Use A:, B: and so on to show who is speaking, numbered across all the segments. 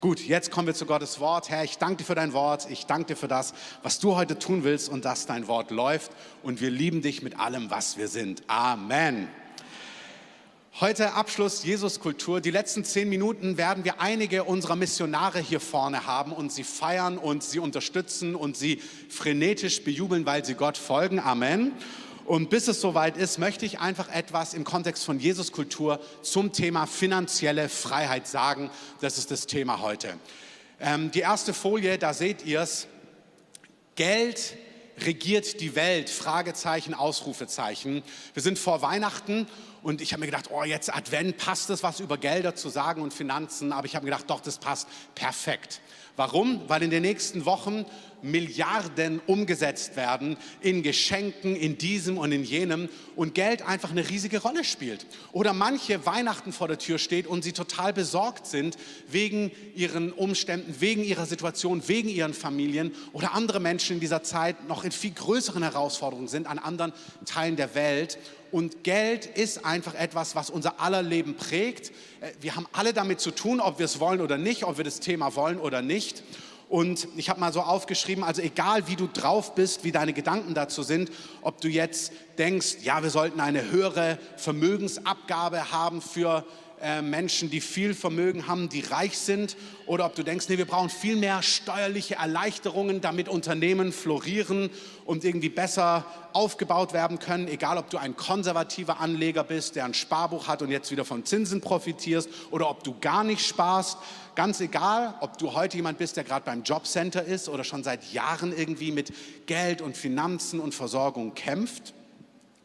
A: Gut, jetzt kommen wir zu Gottes Wort. Herr, ich danke dir für dein Wort. Ich danke dir für das, was du heute tun willst und dass dein Wort läuft. Und wir lieben dich mit allem, was wir sind. Amen. Heute Abschluss Jesuskultur. Die letzten zehn Minuten werden wir einige unserer Missionare hier vorne haben und sie feiern und sie unterstützen und sie frenetisch bejubeln, weil sie Gott folgen. Amen. Und bis es soweit ist, möchte ich einfach etwas im Kontext von Jesuskultur zum Thema finanzielle Freiheit sagen. Das ist das Thema heute. Ähm, die erste Folie, da seht ihr es. Geld regiert die Welt? Fragezeichen, Ausrufezeichen. Wir sind vor Weihnachten und ich habe mir gedacht, oh, jetzt Advent, passt es, was über Gelder zu sagen und Finanzen? Aber ich habe mir gedacht, doch, das passt perfekt. Warum? Weil in den nächsten Wochen Milliarden umgesetzt werden in Geschenken, in diesem und in jenem und Geld einfach eine riesige Rolle spielt. Oder manche Weihnachten vor der Tür steht und sie total besorgt sind wegen ihren Umständen, wegen ihrer Situation, wegen ihren Familien oder andere Menschen in dieser Zeit noch in viel größeren Herausforderungen sind an anderen Teilen der Welt. Und Geld ist einfach etwas, was unser aller Leben prägt. Äh, wir haben alle damit zu tun, ob wir es wollen oder nicht, ob wir das Thema wollen oder nicht. Und ich habe mal so aufgeschrieben, also egal wie du drauf bist, wie deine Gedanken dazu sind, ob du jetzt denkst, ja, wir sollten eine höhere Vermögensabgabe haben für äh, Menschen, die viel Vermögen haben, die reich sind, oder ob du denkst, nee, wir brauchen viel mehr steuerliche Erleichterungen, damit Unternehmen florieren und irgendwie besser aufgebaut werden können, egal ob du ein konservativer Anleger bist, der ein Sparbuch hat und jetzt wieder von Zinsen profitierst, oder ob du gar nicht sparst. Ganz egal, ob du heute jemand bist, der gerade beim Jobcenter ist oder schon seit Jahren irgendwie mit Geld und Finanzen und Versorgung kämpft.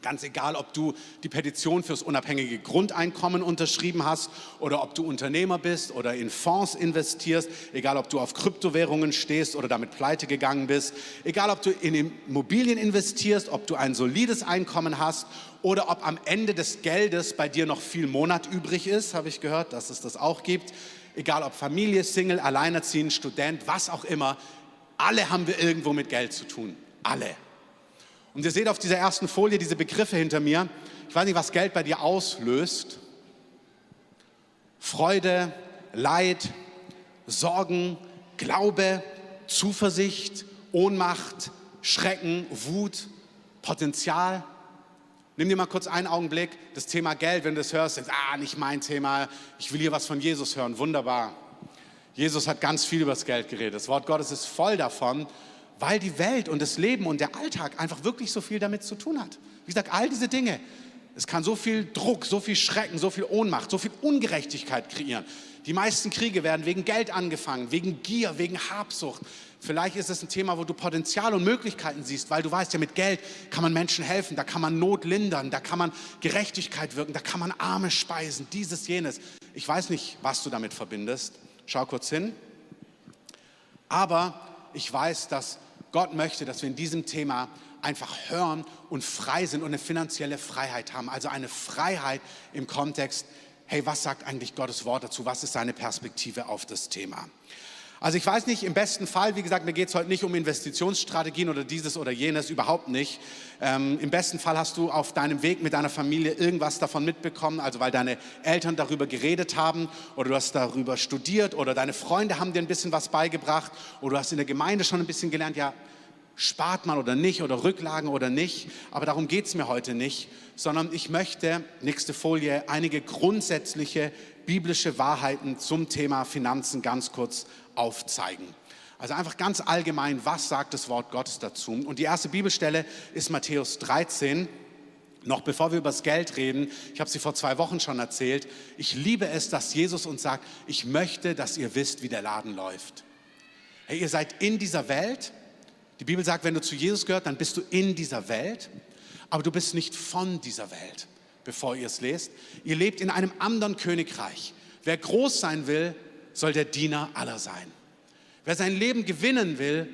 A: Ganz egal, ob du die Petition fürs unabhängige Grundeinkommen unterschrieben hast oder ob du Unternehmer bist oder in Fonds investierst, egal ob du auf Kryptowährungen stehst oder damit pleite gegangen bist, egal ob du in Immobilien investierst, ob du ein solides Einkommen hast oder ob am Ende des Geldes bei dir noch viel Monat übrig ist, habe ich gehört, dass es das auch gibt. Egal ob Familie, Single, Alleinerziehend, Student, was auch immer, alle haben wir irgendwo mit Geld zu tun. Alle. Und ihr seht auf dieser ersten Folie diese Begriffe hinter mir. Ich weiß nicht, was Geld bei dir auslöst. Freude, Leid, Sorgen, Glaube, Zuversicht, Ohnmacht, Schrecken, Wut, Potenzial. Nimm dir mal kurz einen Augenblick das Thema Geld, wenn du das hörst, denkst, ah, nicht mein Thema, ich will hier was von Jesus hören, wunderbar. Jesus hat ganz viel über das Geld geredet. Das Wort Gottes ist voll davon weil die Welt und das Leben und der Alltag einfach wirklich so viel damit zu tun hat. Wie gesagt, all diese Dinge. Es kann so viel Druck, so viel Schrecken, so viel Ohnmacht, so viel Ungerechtigkeit kreieren. Die meisten Kriege werden wegen Geld angefangen, wegen Gier, wegen Habsucht. Vielleicht ist es ein Thema, wo du Potenzial und Möglichkeiten siehst, weil du weißt ja, mit Geld kann man Menschen helfen, da kann man Not lindern, da kann man Gerechtigkeit wirken, da kann man Arme speisen, dieses, jenes. Ich weiß nicht, was du damit verbindest. Schau kurz hin. Aber ich weiß, dass Gott möchte, dass wir in diesem Thema einfach hören und frei sind und eine finanzielle Freiheit haben. Also eine Freiheit im Kontext, hey, was sagt eigentlich Gottes Wort dazu? Was ist seine Perspektive auf das Thema? Also ich weiß nicht, im besten Fall, wie gesagt, mir geht es heute nicht um Investitionsstrategien oder dieses oder jenes, überhaupt nicht. Ähm, Im besten Fall hast du auf deinem Weg mit deiner Familie irgendwas davon mitbekommen, also weil deine Eltern darüber geredet haben oder du hast darüber studiert oder deine Freunde haben dir ein bisschen was beigebracht oder du hast in der Gemeinde schon ein bisschen gelernt, ja, spart man oder nicht oder Rücklagen oder nicht. Aber darum geht es mir heute nicht, sondern ich möchte, nächste Folie, einige grundsätzliche biblische Wahrheiten zum Thema Finanzen ganz kurz aufzeigen. Also einfach ganz allgemein, was sagt das Wort Gottes dazu? Und die erste Bibelstelle ist Matthäus 13. Noch bevor wir über das Geld reden, ich habe sie vor zwei Wochen schon erzählt, ich liebe es, dass Jesus uns sagt, ich möchte, dass ihr wisst, wie der Laden läuft. Hey, ihr seid in dieser Welt. Die Bibel sagt, wenn du zu Jesus gehört, dann bist du in dieser Welt, aber du bist nicht von dieser Welt, bevor ihr es lest. Ihr lebt in einem anderen Königreich. Wer groß sein will, soll der Diener aller sein. Wer sein Leben gewinnen will,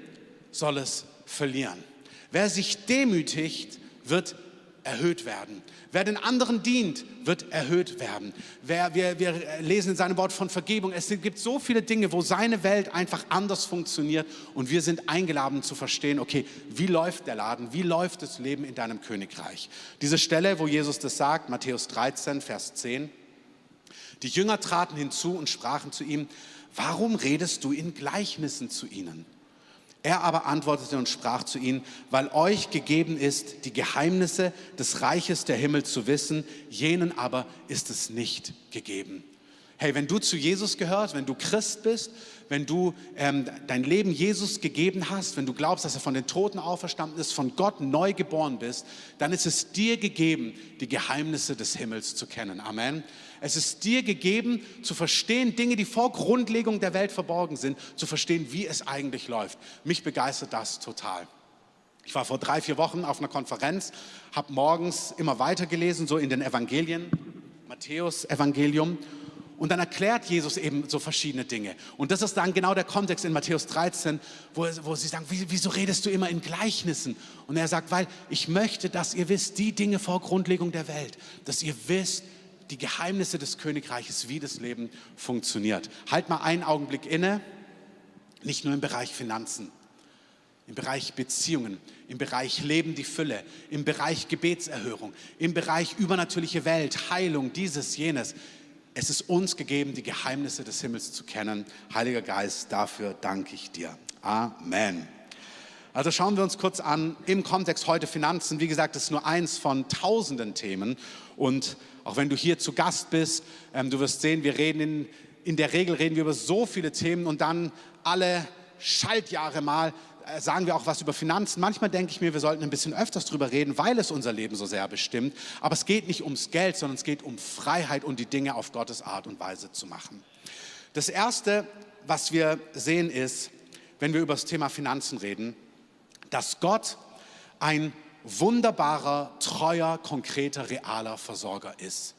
A: soll es verlieren. Wer sich demütigt, wird erhöht werden. Wer den anderen dient, wird erhöht werden. Wer, wir, wir lesen in seinem Wort von Vergebung. Es gibt so viele Dinge, wo seine Welt einfach anders funktioniert und wir sind eingeladen zu verstehen, okay, wie läuft der Laden, wie läuft das Leben in deinem Königreich. Diese Stelle, wo Jesus das sagt, Matthäus 13, Vers 10. Die Jünger traten hinzu und sprachen zu ihm, warum redest du in Gleichnissen zu ihnen? Er aber antwortete und sprach zu ihnen, weil euch gegeben ist, die Geheimnisse des Reiches der Himmel zu wissen, jenen aber ist es nicht gegeben. Hey, wenn du zu Jesus gehörst, wenn du Christ bist, wenn du ähm, dein Leben Jesus gegeben hast, wenn du glaubst, dass er von den Toten auferstanden ist, von Gott neu geboren bist, dann ist es dir gegeben, die Geheimnisse des Himmels zu kennen. Amen. Es ist dir gegeben, zu verstehen, Dinge, die vor Grundlegung der Welt verborgen sind, zu verstehen, wie es eigentlich läuft. Mich begeistert das total. Ich war vor drei, vier Wochen auf einer Konferenz, habe morgens immer weitergelesen, so in den Evangelien, Matthäus Evangelium. Und dann erklärt Jesus eben so verschiedene Dinge. Und das ist dann genau der Kontext in Matthäus 13, wo, wo sie sagen, wieso redest du immer in Gleichnissen? Und er sagt, weil ich möchte, dass ihr wisst, die Dinge vor Grundlegung der Welt, dass ihr wisst, die Geheimnisse des Königreiches, wie das Leben funktioniert. Halt mal einen Augenblick inne, nicht nur im Bereich Finanzen, im Bereich Beziehungen, im Bereich Leben die Fülle, im Bereich Gebetserhörung, im Bereich übernatürliche Welt, Heilung, dieses, jenes. Es ist uns gegeben, die Geheimnisse des Himmels zu kennen. Heiliger Geist, dafür danke ich dir. Amen. Also schauen wir uns kurz an, im Kontext heute Finanzen. Wie gesagt, das ist nur eins von tausenden Themen. Und auch wenn du hier zu Gast bist, ähm, du wirst sehen, wir reden in, in der Regel reden wir über so viele Themen und dann alle Schaltjahre mal äh, sagen wir auch was über Finanzen. Manchmal denke ich mir, wir sollten ein bisschen öfters drüber reden, weil es unser Leben so sehr bestimmt. Aber es geht nicht ums Geld, sondern es geht um Freiheit und die Dinge auf Gottes Art und Weise zu machen. Das Erste, was wir sehen, ist, wenn wir über das Thema Finanzen reden, dass Gott ein wunderbarer, treuer, konkreter, realer Versorger ist.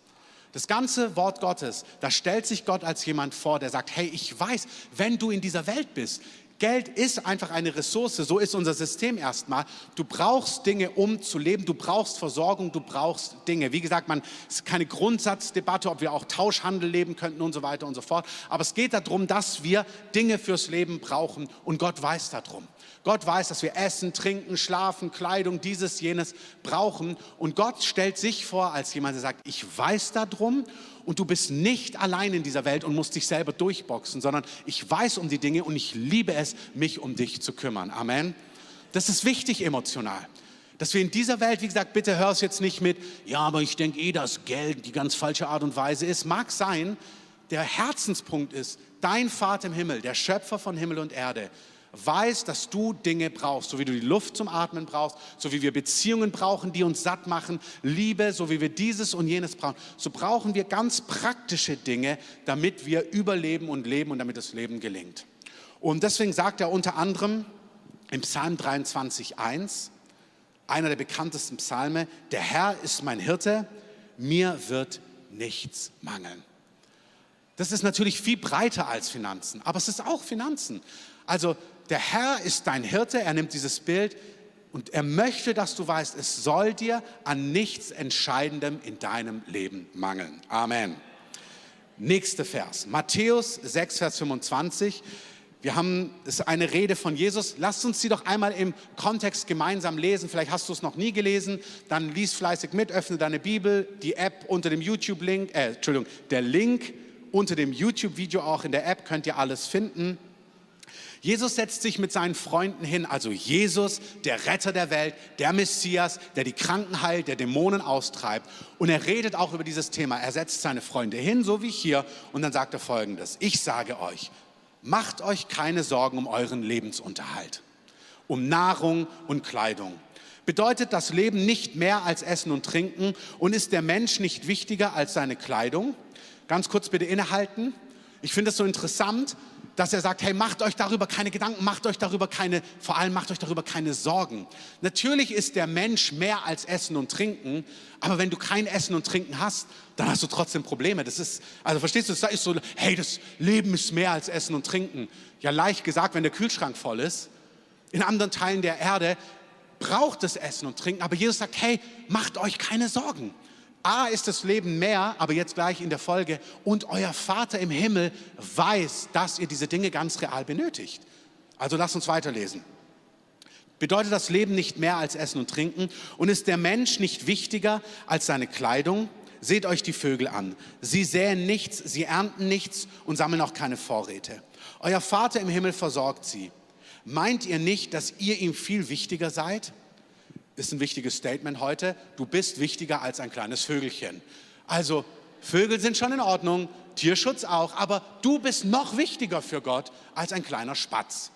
A: Das ganze Wort Gottes, da stellt sich Gott als jemand vor, der sagt, hey, ich weiß, wenn du in dieser Welt bist, Geld ist einfach eine Ressource, so ist unser System erstmal. Du brauchst Dinge, um zu leben, du brauchst Versorgung, du brauchst Dinge. Wie gesagt, man es ist keine Grundsatzdebatte, ob wir auch Tauschhandel leben könnten und so weiter und so fort. Aber es geht darum, dass wir Dinge fürs Leben brauchen und Gott weiß darum. Gott weiß, dass wir Essen, Trinken, Schlafen, Kleidung, dieses, jenes brauchen. Und Gott stellt sich vor als jemand, der sagt, ich weiß darum und du bist nicht allein in dieser Welt und musst dich selber durchboxen, sondern ich weiß um die Dinge und ich liebe es, mich um dich zu kümmern. Amen. Das ist wichtig emotional. Dass wir in dieser Welt, wie gesagt, bitte hör es jetzt nicht mit, ja, aber ich denke eh, dass Geld die ganz falsche Art und Weise ist. Mag sein, der Herzenspunkt ist, dein Vater im Himmel, der Schöpfer von Himmel und Erde, weiß, dass du Dinge brauchst, so wie du die Luft zum Atmen brauchst, so wie wir Beziehungen brauchen, die uns satt machen, Liebe, so wie wir dieses und jenes brauchen, so brauchen wir ganz praktische Dinge, damit wir überleben und leben und damit das Leben gelingt. Und deswegen sagt er unter anderem im Psalm 23.1, einer der bekanntesten Psalme, der Herr ist mein Hirte, mir wird nichts mangeln. Das ist natürlich viel breiter als Finanzen, aber es ist auch Finanzen. Also der Herr ist dein Hirte, er nimmt dieses Bild und er möchte, dass du weißt, es soll dir an nichts Entscheidendem in deinem Leben mangeln. Amen. Nächster Vers, Matthäus 6, Vers 25. Wir haben, das ist eine Rede von Jesus. Lasst uns sie doch einmal im Kontext gemeinsam lesen. Vielleicht hast du es noch nie gelesen. Dann lies fleißig mit, öffne deine Bibel, die App unter dem YouTube-Link, äh, Entschuldigung, der Link unter dem YouTube-Video auch in der App könnt ihr alles finden. Jesus setzt sich mit seinen Freunden hin, also Jesus, der Retter der Welt, der Messias, der die Kranken heilt, der Dämonen austreibt. Und er redet auch über dieses Thema. Er setzt seine Freunde hin, so wie hier, und dann sagt er folgendes. Ich sage euch, macht euch keine Sorgen um euren Lebensunterhalt, um Nahrung und Kleidung. Bedeutet das Leben nicht mehr als Essen und Trinken und ist der Mensch nicht wichtiger als seine Kleidung? Ganz kurz bitte innehalten. Ich finde es so interessant, dass er sagt, hey, macht euch darüber keine Gedanken, macht euch darüber keine, vor allem macht euch darüber keine Sorgen. Natürlich ist der Mensch mehr als Essen und Trinken, aber wenn du kein Essen und Trinken hast, dann hast du trotzdem Probleme. Das ist, also verstehst du, das ist so, hey, das Leben ist mehr als Essen und Trinken. Ja, leicht gesagt, wenn der Kühlschrank voll ist. In anderen Teilen der Erde braucht es Essen und Trinken, aber Jesus sagt, hey, macht euch keine Sorgen. A ist das Leben mehr, aber jetzt gleich in der Folge. Und euer Vater im Himmel weiß, dass ihr diese Dinge ganz real benötigt. Also lasst uns weiterlesen. Bedeutet das Leben nicht mehr als Essen und Trinken? Und ist der Mensch nicht wichtiger als seine Kleidung? Seht euch die Vögel an. Sie säen nichts, sie ernten nichts und sammeln auch keine Vorräte. Euer Vater im Himmel versorgt sie. Meint ihr nicht, dass ihr ihm viel wichtiger seid? Ist ein wichtiges Statement heute. Du bist wichtiger als ein kleines Vögelchen. Also Vögel sind schon in Ordnung, Tierschutz auch, aber du bist noch wichtiger für Gott als ein kleiner Spatz.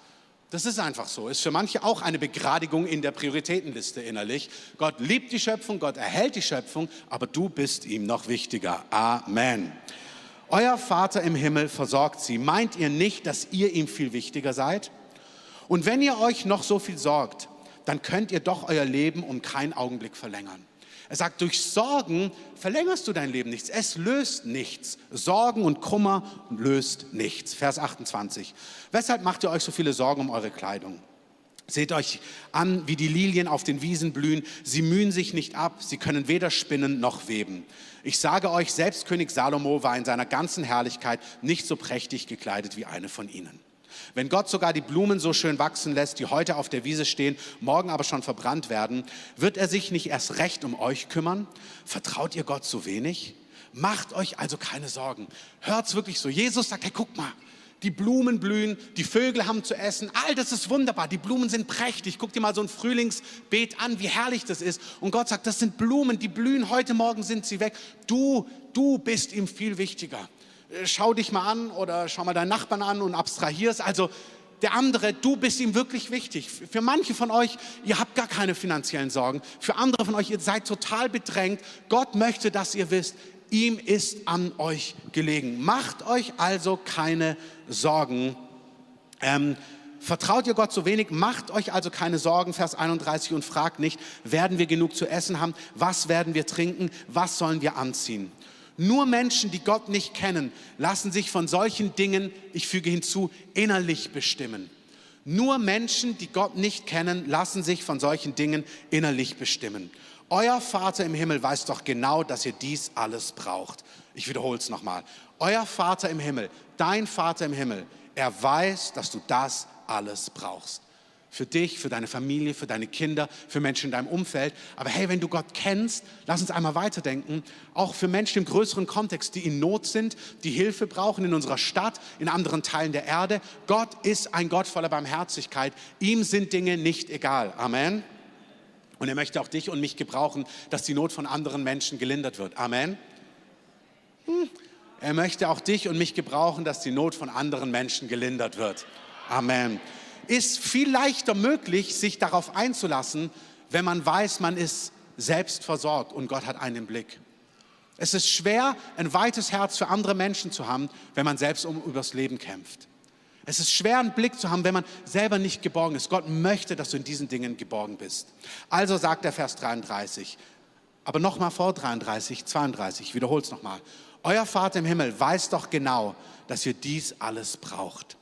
A: Das ist einfach so. Ist für manche auch eine Begradigung in der Prioritätenliste innerlich. Gott liebt die Schöpfung, Gott erhält die Schöpfung, aber du bist ihm noch wichtiger. Amen. Euer Vater im Himmel versorgt sie. Meint ihr nicht, dass ihr ihm viel wichtiger seid? Und wenn ihr euch noch so viel sorgt, dann könnt ihr doch euer Leben um keinen Augenblick verlängern. Er sagt, durch Sorgen verlängerst du dein Leben nichts. Es löst nichts. Sorgen und Kummer löst nichts. Vers 28. Weshalb macht ihr euch so viele Sorgen um eure Kleidung? Seht euch an, wie die Lilien auf den Wiesen blühen. Sie mühen sich nicht ab, sie können weder spinnen noch weben. Ich sage euch, selbst König Salomo war in seiner ganzen Herrlichkeit nicht so prächtig gekleidet wie eine von ihnen. Wenn Gott sogar die Blumen so schön wachsen lässt, die heute auf der Wiese stehen, morgen aber schon verbrannt werden, wird er sich nicht erst recht um euch kümmern? Vertraut ihr Gott so wenig? Macht euch also keine Sorgen. Hört's wirklich so. Jesus sagt, hey, guck mal, die Blumen blühen, die Vögel haben zu essen, all das ist wunderbar, die Blumen sind prächtig. Guck dir mal so ein Frühlingsbeet an, wie herrlich das ist. Und Gott sagt, das sind Blumen, die blühen, heute Morgen sind sie weg. Du, du bist ihm viel wichtiger. Schau dich mal an oder schau mal deinen Nachbarn an und abstrahierst. Also der andere, du bist ihm wirklich wichtig. Für manche von euch, ihr habt gar keine finanziellen Sorgen. Für andere von euch, ihr seid total bedrängt. Gott möchte, dass ihr wisst, ihm ist an euch gelegen. Macht euch also keine Sorgen. Ähm, Vertraut ihr Gott so wenig, macht euch also keine Sorgen, Vers 31, und fragt nicht, werden wir genug zu essen haben, was werden wir trinken, was sollen wir anziehen. Nur Menschen, die Gott nicht kennen, lassen sich von solchen Dingen, ich füge hinzu, innerlich bestimmen. Nur Menschen, die Gott nicht kennen, lassen sich von solchen Dingen innerlich bestimmen. Euer Vater im Himmel weiß doch genau, dass ihr dies alles braucht. Ich wiederhole es nochmal. Euer Vater im Himmel, dein Vater im Himmel, er weiß, dass du das alles brauchst für dich, für deine Familie, für deine Kinder, für Menschen in deinem Umfeld. Aber hey, wenn du Gott kennst, lass uns einmal weiterdenken, auch für Menschen im größeren Kontext, die in Not sind, die Hilfe brauchen in unserer Stadt, in anderen Teilen der Erde. Gott ist ein Gott voller Barmherzigkeit. Ihm sind Dinge nicht egal. Amen. Und er möchte auch dich und mich gebrauchen, dass die Not von anderen Menschen gelindert wird. Amen. Hm. Er möchte auch dich und mich gebrauchen, dass die Not von anderen Menschen gelindert wird. Amen ist viel leichter möglich, sich darauf einzulassen, wenn man weiß, man ist selbst versorgt und Gott hat einen Blick. Es ist schwer, ein weites Herz für andere Menschen zu haben, wenn man selbst um übers Leben kämpft. Es ist schwer, einen Blick zu haben, wenn man selber nicht geborgen ist. Gott möchte, dass du in diesen Dingen geborgen bist. Also sagt der Vers 33, aber nochmal vor 33, 32, ich wiederhole es nochmal. Euer Vater im Himmel weiß doch genau, dass ihr dies alles braucht.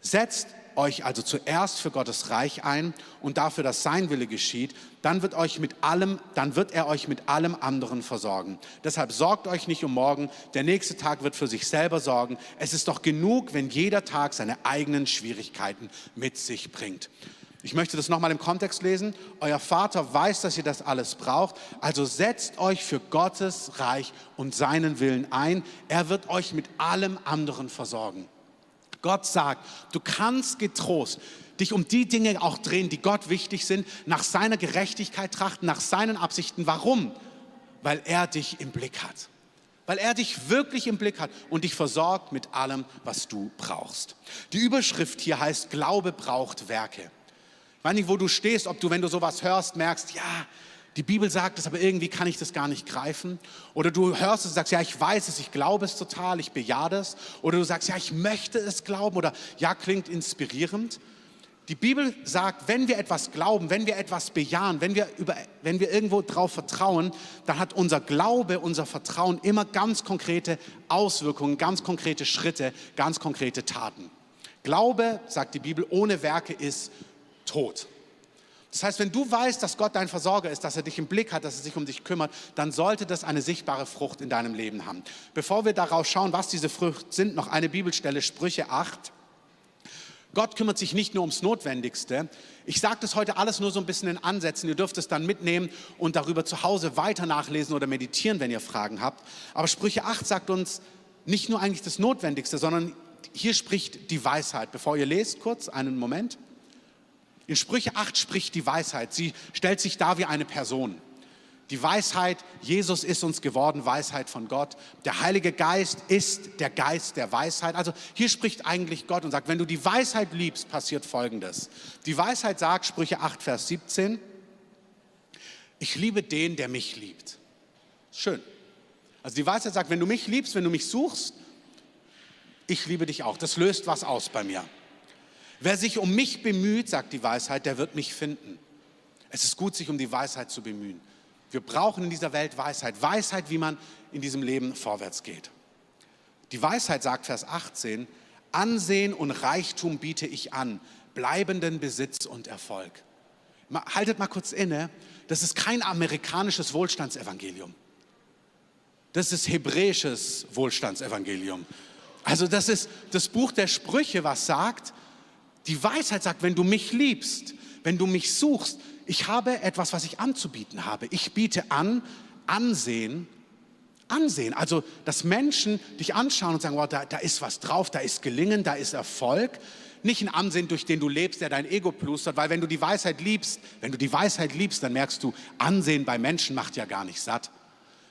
A: Setzt euch also zuerst für Gottes Reich ein und dafür, dass sein Wille geschieht, dann wird, euch mit allem, dann wird er euch mit allem anderen versorgen. Deshalb sorgt euch nicht um morgen, der nächste Tag wird für sich selber sorgen. Es ist doch genug, wenn jeder Tag seine eigenen Schwierigkeiten mit sich bringt. Ich möchte das nochmal im Kontext lesen. Euer Vater weiß, dass ihr das alles braucht. Also setzt euch für Gottes Reich und seinen Willen ein. Er wird euch mit allem anderen versorgen. Gott sagt, du kannst getrost dich um die Dinge auch drehen, die Gott wichtig sind, nach seiner Gerechtigkeit trachten, nach seinen Absichten. Warum? Weil er dich im Blick hat. Weil er dich wirklich im Blick hat und dich versorgt mit allem, was du brauchst. Die Überschrift hier heißt, Glaube braucht Werke. Ich weiß nicht, wo du stehst, ob du, wenn du sowas hörst, merkst, ja, die Bibel sagt es, aber irgendwie kann ich das gar nicht greifen. Oder du hörst es und sagst, ja, ich weiß es, ich glaube es total, ich bejahe das. Oder du sagst, ja, ich möchte es glauben. Oder ja, klingt inspirierend. Die Bibel sagt, wenn wir etwas glauben, wenn wir etwas bejahen, wenn wir, über, wenn wir irgendwo drauf vertrauen, dann hat unser Glaube, unser Vertrauen immer ganz konkrete Auswirkungen, ganz konkrete Schritte, ganz konkrete Taten. Glaube, sagt die Bibel, ohne Werke ist tot. Das heißt, wenn du weißt, dass Gott dein Versorger ist, dass er dich im Blick hat, dass er sich um dich kümmert, dann sollte das eine sichtbare Frucht in deinem Leben haben. Bevor wir darauf schauen, was diese Früchte sind, noch eine Bibelstelle, Sprüche 8. Gott kümmert sich nicht nur ums Notwendigste. Ich sage das heute alles nur so ein bisschen in Ansätzen. Ihr dürft es dann mitnehmen und darüber zu Hause weiter nachlesen oder meditieren, wenn ihr Fragen habt. Aber Sprüche 8 sagt uns nicht nur eigentlich das Notwendigste, sondern hier spricht die Weisheit. Bevor ihr lest, kurz einen Moment. In Sprüche 8 spricht die Weisheit. Sie stellt sich da wie eine Person. Die Weisheit, Jesus ist uns geworden, Weisheit von Gott. Der Heilige Geist ist der Geist der Weisheit. Also hier spricht eigentlich Gott und sagt, wenn du die Weisheit liebst, passiert Folgendes. Die Weisheit sagt, Sprüche 8, Vers 17, ich liebe den, der mich liebt. Schön. Also die Weisheit sagt, wenn du mich liebst, wenn du mich suchst, ich liebe dich auch. Das löst was aus bei mir. Wer sich um mich bemüht, sagt die Weisheit, der wird mich finden. Es ist gut, sich um die Weisheit zu bemühen. Wir brauchen in dieser Welt Weisheit. Weisheit, wie man in diesem Leben vorwärts geht. Die Weisheit sagt Vers 18, Ansehen und Reichtum biete ich an, bleibenden Besitz und Erfolg. Haltet mal kurz inne, das ist kein amerikanisches Wohlstandsevangelium. Das ist hebräisches Wohlstandsevangelium. Also das ist das Buch der Sprüche, was sagt, die Weisheit sagt, wenn du mich liebst, wenn du mich suchst, ich habe etwas, was ich anzubieten habe. Ich biete an Ansehen, Ansehen. Also, dass Menschen dich anschauen und sagen, wow, da, da ist was drauf, da ist Gelingen, da ist Erfolg. Nicht ein Ansehen, durch den du lebst, der dein Ego plustert, weil wenn du die Weisheit liebst, wenn du die Weisheit liebst, dann merkst du, Ansehen bei Menschen macht ja gar nicht satt.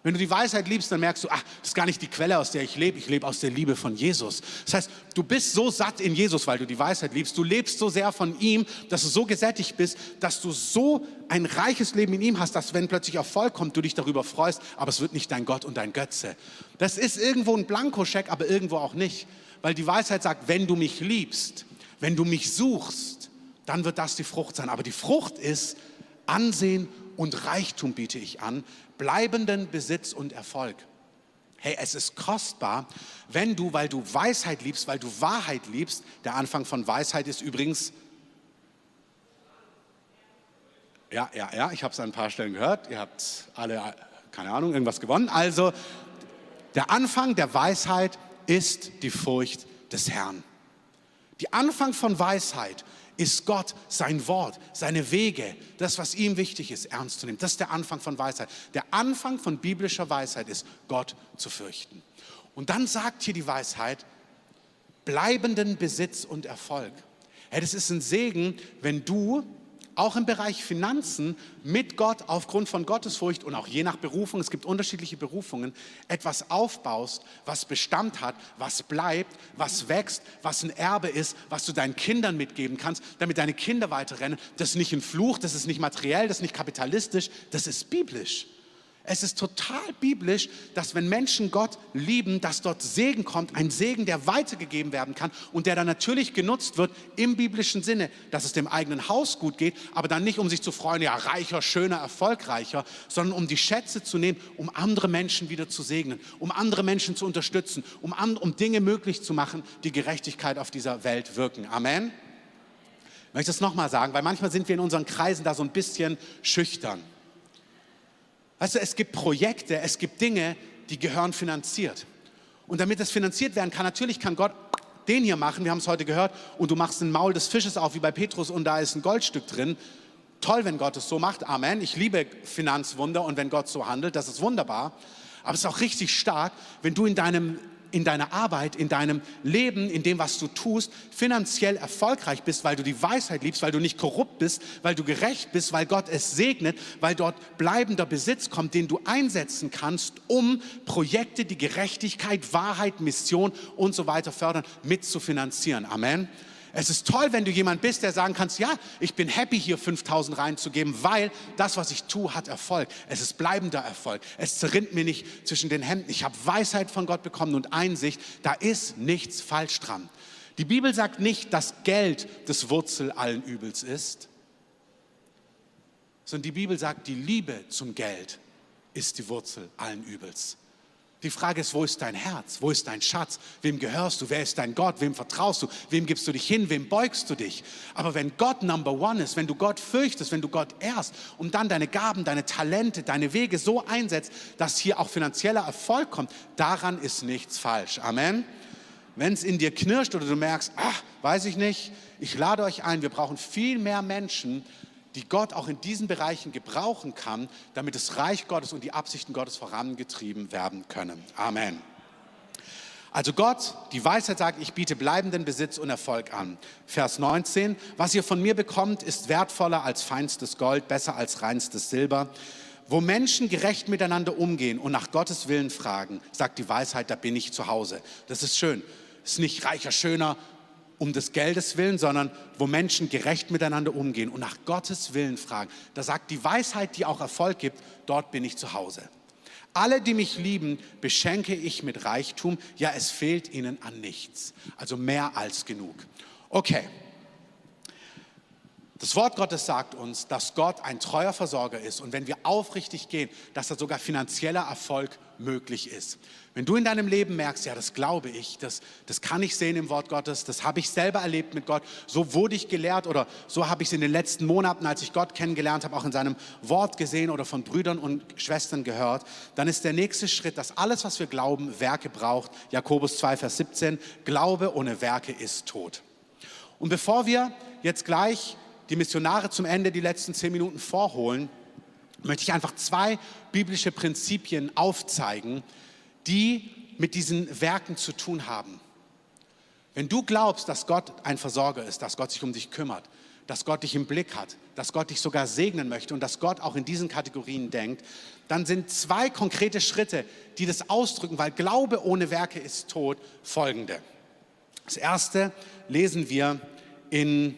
A: Wenn du die Weisheit liebst, dann merkst du, ach, das ist gar nicht die Quelle, aus der ich lebe. Ich lebe aus der Liebe von Jesus. Das heißt, du bist so satt in Jesus, weil du die Weisheit liebst. Du lebst so sehr von ihm, dass du so gesättigt bist, dass du so ein reiches Leben in ihm hast, dass wenn plötzlich Erfolg kommt, du dich darüber freust, aber es wird nicht dein Gott und dein Götze. Das ist irgendwo ein Blankoscheck, aber irgendwo auch nicht. Weil die Weisheit sagt, wenn du mich liebst, wenn du mich suchst, dann wird das die Frucht sein. Aber die Frucht ist Ansehen und Reichtum biete ich an, bleibenden Besitz und Erfolg. Hey, es ist kostbar, wenn du, weil du Weisheit liebst, weil du Wahrheit liebst, der Anfang von Weisheit ist übrigens, ja, ja, ja, ich habe es an ein paar Stellen gehört, ihr habt alle, keine Ahnung, irgendwas gewonnen. Also, der Anfang der Weisheit ist die Furcht des Herrn. Die Anfang von Weisheit ist Gott, sein Wort, seine Wege, das, was ihm wichtig ist, ernst zu nehmen. Das ist der Anfang von Weisheit. Der Anfang von biblischer Weisheit ist, Gott zu fürchten. Und dann sagt hier die Weisheit, bleibenden Besitz und Erfolg. Hey, das ist ein Segen, wenn du auch im Bereich Finanzen mit Gott aufgrund von Gottesfurcht und auch je nach Berufung, es gibt unterschiedliche Berufungen, etwas aufbaust, was Bestand hat, was bleibt, was wächst, was ein Erbe ist, was du deinen Kindern mitgeben kannst, damit deine Kinder weiterrennen. Das ist nicht ein Fluch, das ist nicht materiell, das ist nicht kapitalistisch, das ist biblisch. Es ist total biblisch, dass wenn Menschen Gott lieben, dass dort Segen kommt, ein Segen, der weitergegeben werden kann und der dann natürlich genutzt wird im biblischen Sinne, dass es dem eigenen Haus gut geht, aber dann nicht um sich zu freuen, ja, reicher, schöner, erfolgreicher, sondern um die Schätze zu nehmen, um andere Menschen wieder zu segnen, um andere Menschen zu unterstützen, um, um Dinge möglich zu machen, die Gerechtigkeit auf dieser Welt wirken. Amen. Ich möchte es nochmal sagen, weil manchmal sind wir in unseren Kreisen da so ein bisschen schüchtern. Weißt du, es gibt Projekte, es gibt Dinge, die gehören finanziert. Und damit das finanziert werden kann, natürlich kann Gott den hier machen, wir haben es heute gehört, und du machst ein Maul des Fisches auf wie bei Petrus und da ist ein Goldstück drin. Toll, wenn Gott es so macht. Amen. Ich liebe Finanzwunder und wenn Gott so handelt, das ist wunderbar. Aber es ist auch richtig stark, wenn du in deinem in deiner Arbeit, in deinem Leben, in dem, was du tust, finanziell erfolgreich bist, weil du die Weisheit liebst, weil du nicht korrupt bist, weil du gerecht bist, weil Gott es segnet, weil dort bleibender Besitz kommt, den du einsetzen kannst, um Projekte, die Gerechtigkeit, Wahrheit, Mission und so weiter fördern, mitzufinanzieren. Amen. Es ist toll, wenn du jemand bist, der sagen kannst, ja, ich bin happy, hier 5000 reinzugeben, weil das, was ich tue, hat Erfolg. Es ist bleibender Erfolg. Es zerrinnt mir nicht zwischen den Händen. Ich habe Weisheit von Gott bekommen und Einsicht. Da ist nichts falsch dran. Die Bibel sagt nicht, dass Geld das Wurzel allen Übels ist, sondern die Bibel sagt, die Liebe zum Geld ist die Wurzel allen Übels. Die Frage ist, wo ist dein Herz? Wo ist dein Schatz? Wem gehörst du? Wer ist dein Gott? Wem vertraust du? Wem gibst du dich hin? Wem beugst du dich? Aber wenn Gott Number One ist, wenn du Gott fürchtest, wenn du Gott ehrst und dann deine Gaben, deine Talente, deine Wege so einsetzt, dass hier auch finanzieller Erfolg kommt, daran ist nichts falsch. Amen. wenn es in dir knirscht oder du merkst, ach, weiß ich nicht, ich lade euch ein, wir brauchen viel mehr Menschen, die Gott auch in diesen Bereichen gebrauchen kann, damit das Reich Gottes und die Absichten Gottes vorangetrieben werden können. Amen. Also Gott, die Weisheit sagt, ich biete bleibenden Besitz und Erfolg an. Vers 19, was ihr von mir bekommt, ist wertvoller als feinstes Gold, besser als reinstes Silber. Wo Menschen gerecht miteinander umgehen und nach Gottes Willen fragen, sagt die Weisheit, da bin ich zu Hause. Das ist schön. Ist nicht reicher, schöner um des Geldes willen, sondern wo Menschen gerecht miteinander umgehen und nach Gottes Willen fragen. Da sagt die Weisheit, die auch Erfolg gibt, dort bin ich zu Hause. Alle, die mich lieben, beschenke ich mit Reichtum. Ja, es fehlt ihnen an nichts. Also mehr als genug. Okay. Das Wort Gottes sagt uns, dass Gott ein treuer Versorger ist und wenn wir aufrichtig gehen, dass da sogar finanzieller Erfolg möglich ist. Wenn du in deinem Leben merkst, ja, das glaube ich, das, das kann ich sehen im Wort Gottes, das habe ich selber erlebt mit Gott, so wurde ich gelehrt oder so habe ich es in den letzten Monaten, als ich Gott kennengelernt habe, auch in seinem Wort gesehen oder von Brüdern und Schwestern gehört, dann ist der nächste Schritt, dass alles, was wir glauben, Werke braucht. Jakobus 2, Vers 17, Glaube ohne Werke ist tot. Und bevor wir jetzt gleich die Missionare zum Ende die letzten zehn Minuten vorholen, möchte ich einfach zwei biblische Prinzipien aufzeigen, die mit diesen Werken zu tun haben. Wenn du glaubst, dass Gott ein Versorger ist, dass Gott sich um dich kümmert, dass Gott dich im Blick hat, dass Gott dich sogar segnen möchte und dass Gott auch in diesen Kategorien denkt, dann sind zwei konkrete Schritte, die das ausdrücken, weil Glaube ohne Werke ist tot, folgende. Das erste lesen wir in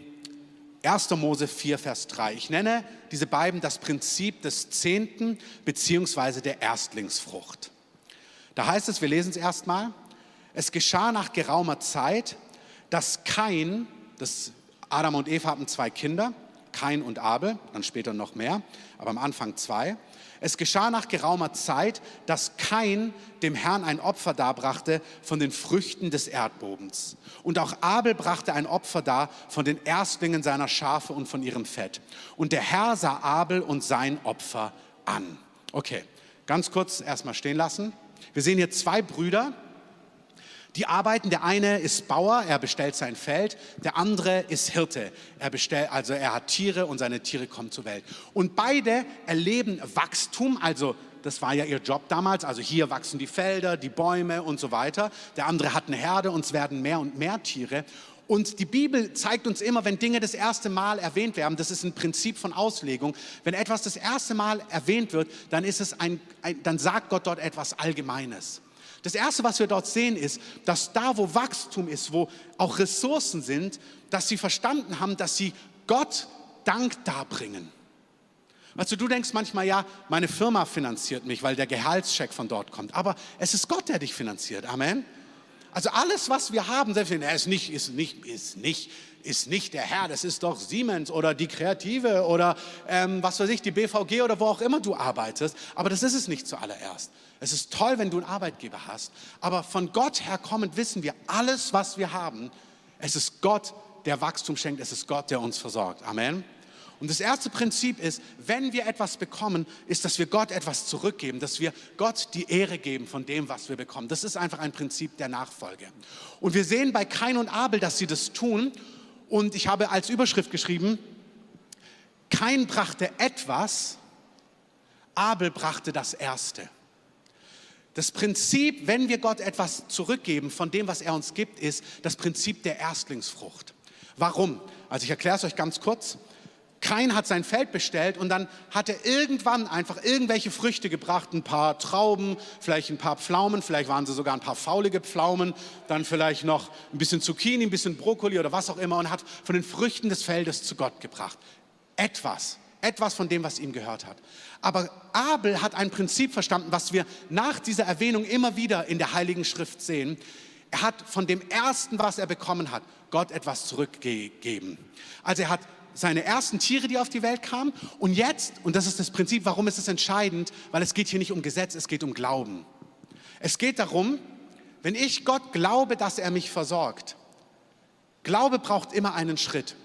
A: 1. Mose 4, Vers 3. Ich nenne diese beiden das Prinzip des Zehnten beziehungsweise der Erstlingsfrucht. Da heißt es, wir lesen es erstmal, es geschah nach geraumer Zeit, dass Kain, das Adam und Eva hatten zwei Kinder, Kain und Abel, dann später noch mehr, aber am Anfang zwei. Es geschah nach geraumer Zeit, dass Kain dem Herrn ein Opfer darbrachte von den Früchten des Erdbodens. Und auch Abel brachte ein Opfer dar von den Erstlingen seiner Schafe und von ihrem Fett. Und der Herr sah Abel und sein Opfer an. Okay, ganz kurz erstmal stehen lassen. Wir sehen hier zwei Brüder, die arbeiten. Der eine ist Bauer, er bestellt sein Feld. Der andere ist Hirte. Er bestellt, also er hat Tiere und seine Tiere kommen zur Welt. Und beide erleben Wachstum, also das war ja ihr Job damals. Also hier wachsen die Felder, die Bäume und so weiter. Der andere hat eine Herde und es werden mehr und mehr Tiere. Und die Bibel zeigt uns immer, wenn Dinge das erste Mal erwähnt werden, das ist ein Prinzip von Auslegung, wenn etwas das erste Mal erwähnt wird, dann, ist es ein, ein, dann sagt Gott dort etwas Allgemeines. Das Erste, was wir dort sehen, ist, dass da, wo Wachstum ist, wo auch Ressourcen sind, dass sie verstanden haben, dass sie Gott Dank darbringen. Du, du denkst manchmal, ja, meine Firma finanziert mich, weil der Gehaltscheck von dort kommt. Aber es ist Gott, der dich finanziert. Amen. Also alles, was wir haben, selbst wenn er ist nicht, ist nicht, ist nicht, ist nicht der Herr, das ist doch Siemens oder die Kreative oder ähm, was weiß ich, die BVG oder wo auch immer du arbeitest. Aber das ist es nicht zuallererst. Es ist toll, wenn du einen Arbeitgeber hast. Aber von Gott her kommend wissen wir, alles, was wir haben, es ist Gott, der Wachstum schenkt. Es ist Gott, der uns versorgt. Amen. Und das erste Prinzip ist, wenn wir etwas bekommen, ist, dass wir Gott etwas zurückgeben, dass wir Gott die Ehre geben von dem, was wir bekommen. Das ist einfach ein Prinzip der Nachfolge. Und wir sehen bei Kain und Abel, dass sie das tun. Und ich habe als Überschrift geschrieben, Kain brachte etwas, Abel brachte das Erste. Das Prinzip, wenn wir Gott etwas zurückgeben von dem, was er uns gibt, ist das Prinzip der Erstlingsfrucht. Warum? Also ich erkläre es euch ganz kurz. Kain hat sein Feld bestellt und dann hat er irgendwann einfach irgendwelche Früchte gebracht, ein paar Trauben, vielleicht ein paar Pflaumen, vielleicht waren sie sogar ein paar faulige Pflaumen, dann vielleicht noch ein bisschen Zucchini, ein bisschen Brokkoli oder was auch immer und hat von den Früchten des Feldes zu Gott gebracht. Etwas, etwas von dem, was ihm gehört hat. Aber Abel hat ein Prinzip verstanden, was wir nach dieser Erwähnung immer wieder in der Heiligen Schrift sehen. Er hat von dem Ersten, was er bekommen hat, Gott etwas zurückgegeben. Also er hat seine ersten Tiere, die auf die Welt kamen. Und jetzt, und das ist das Prinzip, warum ist es entscheidend? Weil es geht hier nicht um Gesetz, es geht um Glauben. Es geht darum, wenn ich Gott glaube, dass er mich versorgt. Glaube braucht immer einen Schritt.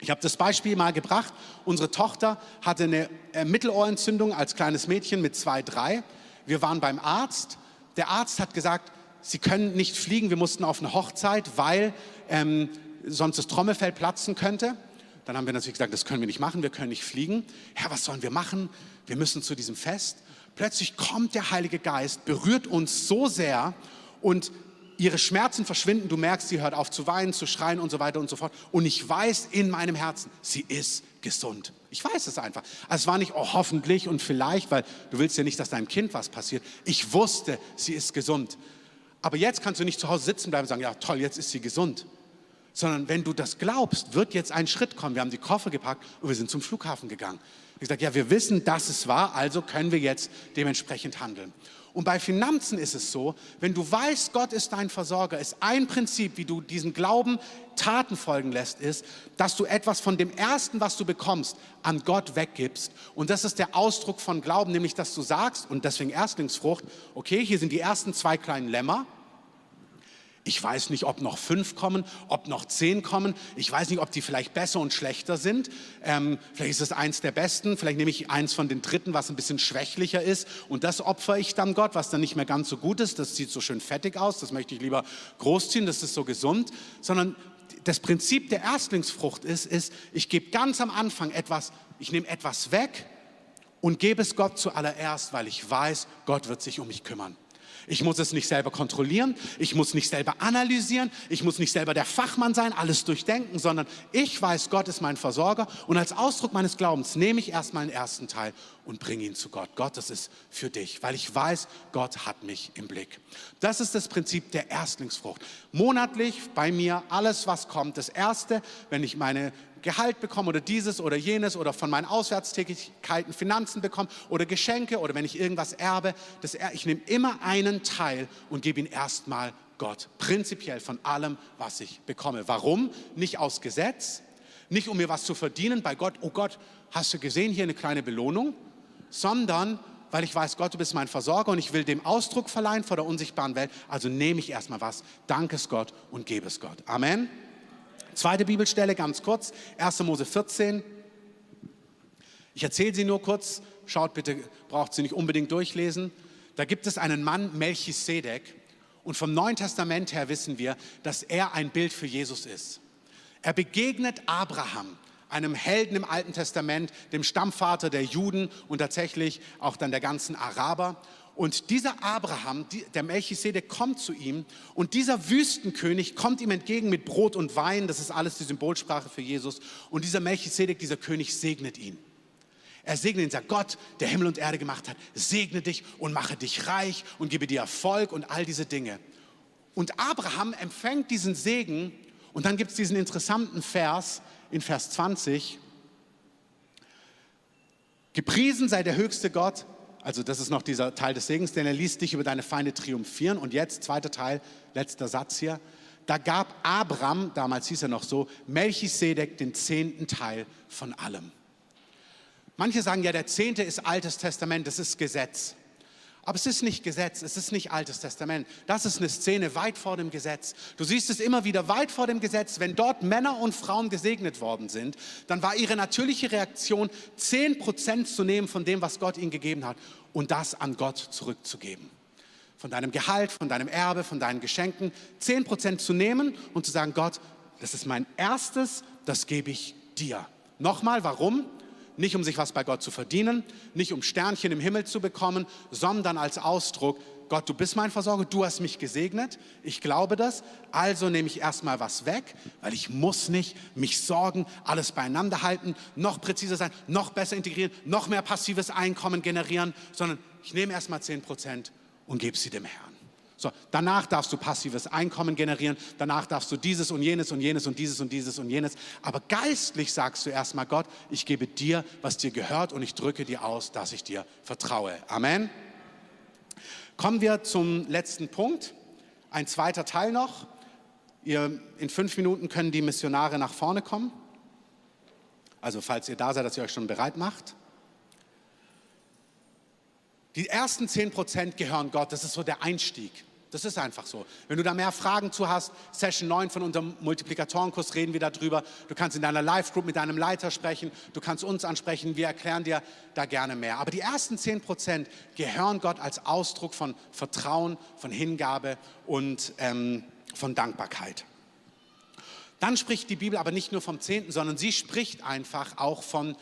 A: Ich habe das Beispiel mal gebracht. Unsere Tochter hatte eine äh, Mittelohrentzündung als kleines Mädchen mit zwei, drei. Wir waren beim Arzt. Der Arzt hat gesagt, sie können nicht fliegen, wir mussten auf eine Hochzeit, weil ähm, sonst das Trommelfell platzen könnte. Dann haben wir natürlich gesagt, das können wir nicht machen, wir können nicht fliegen. Herr, was sollen wir machen? Wir müssen zu diesem Fest. Plötzlich kommt der Heilige Geist, berührt uns so sehr und ihre Schmerzen verschwinden. Du merkst, sie hört auf zu weinen, zu schreien und so weiter und so fort. Und ich weiß in meinem Herzen, sie ist gesund. Ich weiß es einfach. Also es war nicht, oh, hoffentlich und vielleicht, weil du willst ja nicht, dass deinem Kind was passiert. Ich wusste, sie ist gesund. Aber jetzt kannst du nicht zu Hause sitzen bleiben und sagen, ja toll, jetzt ist sie gesund. Sondern wenn du das glaubst, wird jetzt ein Schritt kommen. Wir haben die Koffer gepackt und wir sind zum Flughafen gegangen. Ich sage, ja, wir wissen, dass es war, also können wir jetzt dementsprechend handeln. Und bei Finanzen ist es so, wenn du weißt, Gott ist dein Versorger, ist ein Prinzip, wie du diesen Glauben Taten folgen lässt, ist, dass du etwas von dem Ersten, was du bekommst, an Gott weggibst. Und das ist der Ausdruck von Glauben, nämlich dass du sagst, und deswegen Erstlingsfrucht, okay, hier sind die ersten zwei kleinen Lämmer, ich weiß nicht, ob noch fünf kommen, ob noch zehn kommen. Ich weiß nicht, ob die vielleicht besser und schlechter sind. Ähm, vielleicht ist es eins der besten. Vielleicht nehme ich eins von den dritten, was ein bisschen schwächlicher ist. Und das opfere ich dann Gott, was dann nicht mehr ganz so gut ist. Das sieht so schön fettig aus. Das möchte ich lieber großziehen. Das ist so gesund. Sondern das Prinzip der Erstlingsfrucht ist, ist, ich gebe ganz am Anfang etwas, ich nehme etwas weg und gebe es Gott zuallererst, weil ich weiß, Gott wird sich um mich kümmern. Ich muss es nicht selber kontrollieren, ich muss nicht selber analysieren, ich muss nicht selber der Fachmann sein, alles durchdenken, sondern ich weiß, Gott ist mein Versorger und als Ausdruck meines Glaubens nehme ich erstmal den ersten Teil und bringe ihn zu Gott. Gott, das ist für dich, weil ich weiß, Gott hat mich im Blick. Das ist das Prinzip der Erstlingsfrucht. Monatlich bei mir alles, was kommt. Das Erste, wenn ich meine Gehalt bekomme oder dieses oder jenes oder von meinen Auswärtstätigkeiten Finanzen bekomme oder Geschenke oder wenn ich irgendwas erbe, das, ich nehme immer einen Teil und gebe ihn erstmal Gott. Prinzipiell von allem, was ich bekomme. Warum? Nicht aus Gesetz, nicht um mir was zu verdienen bei Gott. Oh Gott, hast du gesehen hier eine kleine Belohnung? Sondern weil ich weiß, Gott, du bist mein Versorger und ich will dem Ausdruck verleihen vor der unsichtbaren Welt. Also nehme ich erstmal was, danke es Gott und gebe es Gott. Amen. Zweite Bibelstelle, ganz kurz, 1. Mose 14. Ich erzähle sie nur kurz, schaut bitte, braucht sie nicht unbedingt durchlesen. Da gibt es einen Mann, Melchisedek, und vom Neuen Testament her wissen wir, dass er ein Bild für Jesus ist. Er begegnet Abraham, einem Helden im Alten Testament, dem Stammvater der Juden und tatsächlich auch dann der ganzen Araber. Und dieser Abraham, der Melchisedek, kommt zu ihm und dieser Wüstenkönig kommt ihm entgegen mit Brot und Wein. Das ist alles die Symbolsprache für Jesus. Und dieser Melchisedek, dieser König, segnet ihn. Er segnet ihn, sagt Gott, der Himmel und Erde gemacht hat, segne dich und mache dich reich und gebe dir Erfolg und all diese Dinge. Und Abraham empfängt diesen Segen und dann gibt es diesen interessanten Vers in Vers 20. Gepriesen sei der höchste Gott, also das ist noch dieser Teil des Segens, denn er ließ dich über deine Feinde triumphieren. Und jetzt, zweiter Teil, letzter Satz hier. Da gab Abraham, damals hieß er noch so, Melchisedek den zehnten Teil von allem. Manche sagen ja, der zehnte ist Altes Testament, das ist Gesetz. Aber es ist nicht Gesetz, es ist nicht Altes Testament. Das ist eine Szene weit vor dem Gesetz. Du siehst es immer wieder weit vor dem Gesetz. Wenn dort Männer und Frauen gesegnet worden sind, dann war ihre natürliche Reaktion, 10% zu nehmen von dem, was Gott ihnen gegeben hat und das an Gott zurückzugeben. Von deinem Gehalt, von deinem Erbe, von deinen Geschenken, 10% zu nehmen und zu sagen, Gott, das ist mein erstes, das gebe ich dir. Nochmal, warum? Nicht um sich was bei Gott zu verdienen, nicht um Sternchen im Himmel zu bekommen, sondern als Ausdruck, Gott, du bist mein Versorger, du hast mich gesegnet, ich glaube das, also nehme ich erstmal was weg, weil ich muss nicht mich sorgen, alles beieinander halten, noch präziser sein, noch besser integrieren, noch mehr passives Einkommen generieren, sondern ich nehme erstmal 10 Prozent und gebe sie dem Herrn. So, danach darfst du passives Einkommen generieren, danach darfst du dieses und jenes und jenes und dieses und dieses und jenes. Aber geistlich sagst du erstmal, Gott, ich gebe dir, was dir gehört und ich drücke dir aus, dass ich dir vertraue. Amen. Kommen wir zum letzten Punkt. Ein zweiter Teil noch. Ihr, in fünf Minuten können die Missionare nach vorne kommen. Also falls ihr da seid, dass ihr euch schon bereit macht. Die ersten zehn Prozent gehören Gott. Das ist so der Einstieg. Das ist einfach so. Wenn du da mehr Fragen zu hast, Session 9 von unserem Multiplikatorenkurs reden wir darüber. Du kannst in deiner Live-Group mit deinem Leiter sprechen, du kannst uns ansprechen, wir erklären dir da gerne mehr. Aber die ersten 10 Prozent gehören Gott als Ausdruck von Vertrauen, von Hingabe und ähm, von Dankbarkeit. Dann spricht die Bibel aber nicht nur vom Zehnten, sondern sie spricht einfach auch von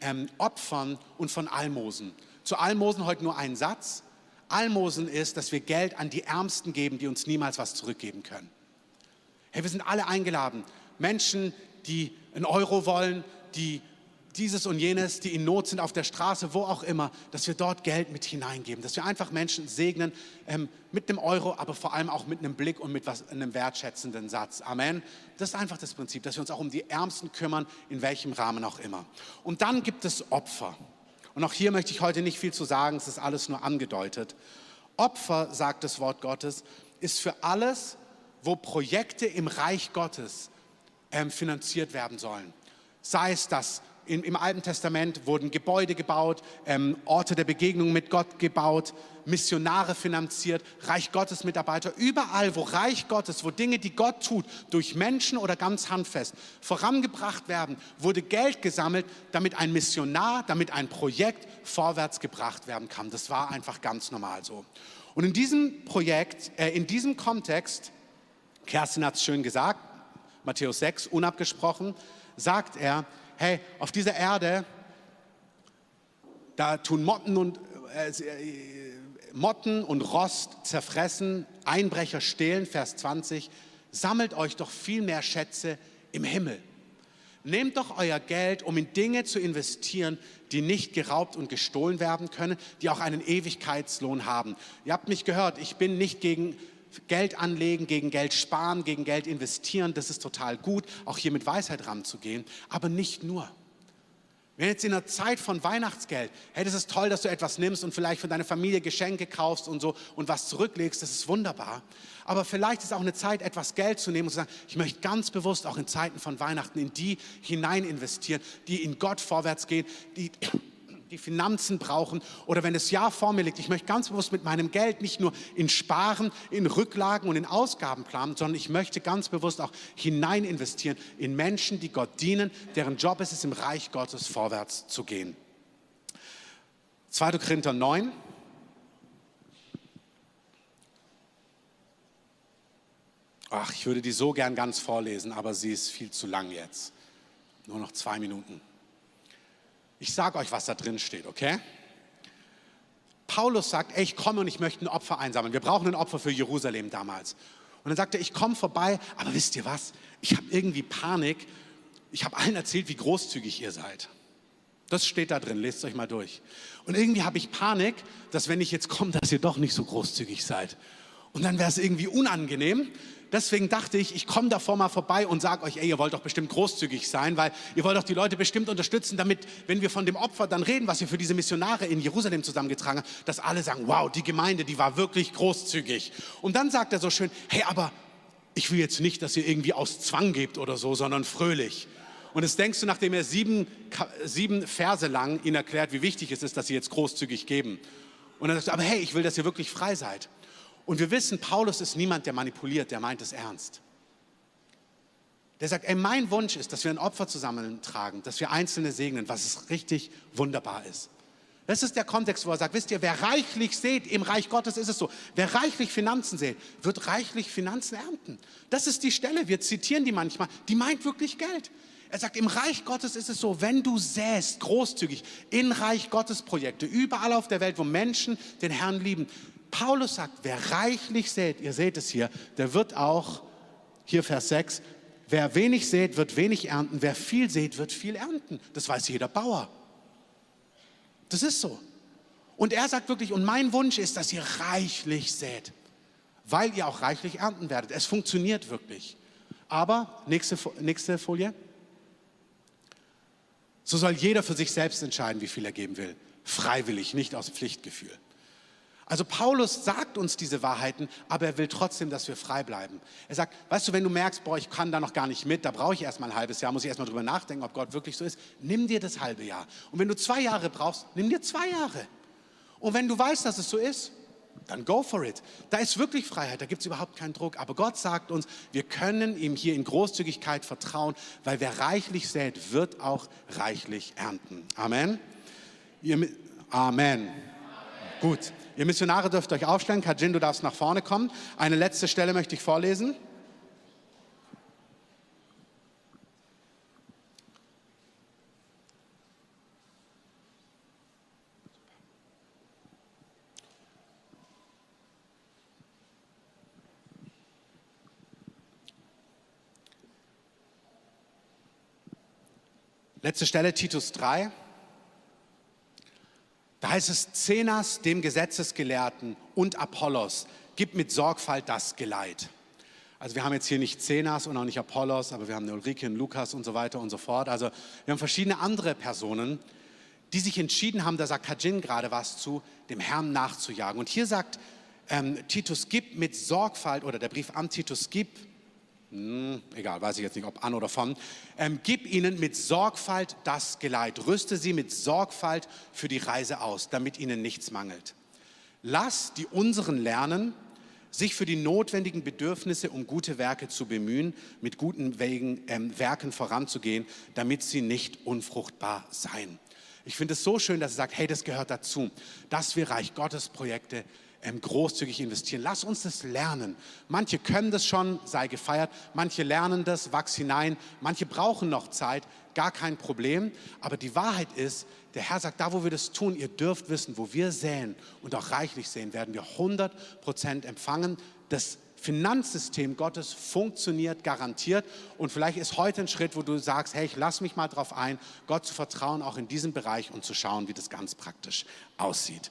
A: ähm, Opfern und von Almosen. Zu Almosen heute nur ein Satz. Almosen ist, dass wir Geld an die Ärmsten geben, die uns niemals was zurückgeben können. Hey, wir sind alle eingeladen. Menschen, die einen Euro wollen, die dieses und jenes, die in Not sind auf der Straße, wo auch immer, dass wir dort Geld mit hineingeben, dass wir einfach Menschen segnen ähm, mit einem Euro, aber vor allem auch mit einem Blick und mit was, einem wertschätzenden Satz. Amen. Das ist einfach das Prinzip, dass wir uns auch um die Ärmsten kümmern, in welchem Rahmen auch immer. Und dann gibt es Opfer. Und auch hier möchte ich heute nicht viel zu sagen, es ist alles nur angedeutet. Opfer, sagt das Wort Gottes, ist für alles, wo Projekte im Reich Gottes ähm, finanziert werden sollen. Sei es das im, im Alten Testament wurden Gebäude gebaut, ähm, Orte der Begegnung mit Gott gebaut, Missionare finanziert, Reich Gottes Mitarbeiter. Überall, wo Reich Gottes, wo Dinge, die Gott tut, durch Menschen oder ganz handfest vorangebracht werden, wurde Geld gesammelt, damit ein Missionar, damit ein Projekt vorwärts gebracht werden kann. Das war einfach ganz normal so. Und in diesem Projekt, äh, in diesem Kontext, Kerstin hat es schön gesagt, Matthäus 6, unabgesprochen, sagt er, hey, auf dieser Erde, da tun Motten und, äh, äh, Motten und Rost zerfressen, Einbrecher stehlen, Vers 20, sammelt euch doch viel mehr Schätze im Himmel. Nehmt doch euer Geld, um in Dinge zu investieren, die nicht geraubt und gestohlen werden können, die auch einen Ewigkeitslohn haben. Ihr habt mich gehört, ich bin nicht gegen Geld anlegen, gegen Geld sparen, gegen Geld investieren. Das ist total gut, auch hier mit Weisheit ranzugehen, aber nicht nur. Wenn jetzt in einer Zeit von Weihnachtsgeld, hey, das ist toll, dass du etwas nimmst und vielleicht für deine Familie Geschenke kaufst und so und was zurücklegst, das ist wunderbar. Aber vielleicht ist auch eine Zeit, etwas Geld zu nehmen und zu sagen, ich möchte ganz bewusst auch in Zeiten von Weihnachten in die hinein investieren, die in Gott vorwärts gehen, die die Finanzen brauchen oder wenn das Jahr vor mir liegt, ich möchte ganz bewusst mit meinem Geld nicht nur in Sparen, in Rücklagen und in Ausgaben planen, sondern ich möchte ganz bewusst auch hinein investieren in Menschen, die Gott dienen, deren Job es ist, im Reich Gottes vorwärts zu gehen. 2. Korinther 9. Ach, ich würde die so gern ganz vorlesen, aber sie ist viel zu lang jetzt. Nur noch zwei Minuten. Ich sage euch, was da drin steht, okay? Paulus sagt, ey, ich komme und ich möchte ein Opfer einsammeln. Wir brauchen ein Opfer für Jerusalem damals. Und dann sagt er, ich komme vorbei, aber wisst ihr was? Ich habe irgendwie Panik. Ich habe allen erzählt, wie großzügig ihr seid. Das steht da drin, lest es euch mal durch. Und irgendwie habe ich Panik, dass wenn ich jetzt komme, dass ihr doch nicht so großzügig seid. Und dann wäre es irgendwie unangenehm, deswegen dachte ich, ich komme davor mal vorbei und sage euch, ey, ihr wollt doch bestimmt großzügig sein, weil ihr wollt doch die Leute bestimmt unterstützen, damit, wenn wir von dem Opfer dann reden, was ihr für diese Missionare in Jerusalem zusammengetragen habt, dass alle sagen, wow, die Gemeinde, die war wirklich großzügig. Und dann sagt er so schön, hey, aber ich will jetzt nicht, dass ihr irgendwie aus Zwang gebt oder so, sondern fröhlich. Und das denkst du, nachdem er sieben, sieben Verse lang ihnen erklärt, wie wichtig es ist, dass sie jetzt großzügig geben. Und dann sagst du, aber hey, ich will, dass ihr wirklich frei seid. Und wir wissen, Paulus ist niemand, der manipuliert, der meint es ernst. Der sagt, ey, mein Wunsch ist, dass wir ein Opfer zusammentragen, dass wir Einzelne segnen, was richtig wunderbar ist. Das ist der Kontext, wo er sagt, wisst ihr, wer reichlich sät, im Reich Gottes ist es so, wer reichlich Finanzen sät, wird reichlich Finanzen ernten. Das ist die Stelle, wir zitieren die manchmal, die meint wirklich Geld. Er sagt, im Reich Gottes ist es so, wenn du säst, großzügig, in Reich Gottes Projekte, überall auf der Welt, wo Menschen den Herrn lieben, Paulus sagt, wer reichlich sät, ihr seht es hier, der wird auch, hier Vers 6, wer wenig sät, wird wenig ernten, wer viel sät, wird viel ernten. Das weiß jeder Bauer. Das ist so. Und er sagt wirklich, und mein Wunsch ist, dass ihr reichlich sät, weil ihr auch reichlich ernten werdet. Es funktioniert wirklich. Aber, nächste, nächste Folie. So soll jeder für sich selbst entscheiden, wie viel er geben will. Freiwillig, nicht aus Pflichtgefühl. Also Paulus sagt uns diese Wahrheiten, aber er will trotzdem, dass wir frei bleiben. Er sagt, weißt du, wenn du merkst, boah, ich kann da noch gar nicht mit, da brauche ich erstmal ein halbes Jahr, muss ich erstmal drüber nachdenken, ob Gott wirklich so ist, nimm dir das halbe Jahr. Und wenn du zwei Jahre brauchst, nimm dir zwei Jahre. Und wenn du weißt, dass es so ist, dann go for it. Da ist wirklich Freiheit, da gibt es überhaupt keinen Druck. Aber Gott sagt uns, wir können ihm hier in Großzügigkeit vertrauen, weil wer reichlich sät, wird auch reichlich ernten. Amen. Ihr, Amen. Gut, ihr Missionare dürft euch aufstellen. Kajin, du darfst nach vorne kommen. Eine letzte Stelle möchte ich vorlesen. Letzte Stelle, Titus 3. Da heißt es, Zenas, dem Gesetzesgelehrten und Apollos, gibt mit Sorgfalt das Geleit. Also wir haben jetzt hier nicht Zenas und auch nicht Apollos, aber wir haben Ulrike und Lukas und so weiter und so fort. Also wir haben verschiedene andere Personen, die sich entschieden haben, da sagt Kajin gerade was zu, dem Herrn nachzujagen. Und hier sagt ähm, Titus, gib mit Sorgfalt, oder der Brief an Titus, gib hm, egal, weiß ich jetzt nicht, ob an oder von, ähm, gib ihnen mit Sorgfalt das Geleit, rüste sie mit Sorgfalt für die Reise aus, damit ihnen nichts mangelt. Lass die unseren lernen, sich für die notwendigen Bedürfnisse um gute Werke zu bemühen, mit guten Wegen, ähm, Werken voranzugehen, damit sie nicht unfruchtbar seien. Ich finde es so schön, dass er sagt, hey, das gehört dazu, dass wir Reich Gottes Projekte großzügig investieren. Lass uns das lernen. Manche können das schon, sei gefeiert. Manche lernen das, wachs hinein. Manche brauchen noch Zeit, gar kein Problem. Aber die Wahrheit ist, der Herr sagt, da wo wir das tun, ihr dürft wissen, wo wir säen und auch reichlich sehen, werden wir 100 Prozent empfangen. Das Finanzsystem Gottes funktioniert garantiert. Und vielleicht ist heute ein Schritt, wo du sagst, hey, ich lass mich mal darauf ein, Gott zu vertrauen, auch in diesem Bereich und zu schauen, wie das ganz praktisch aussieht.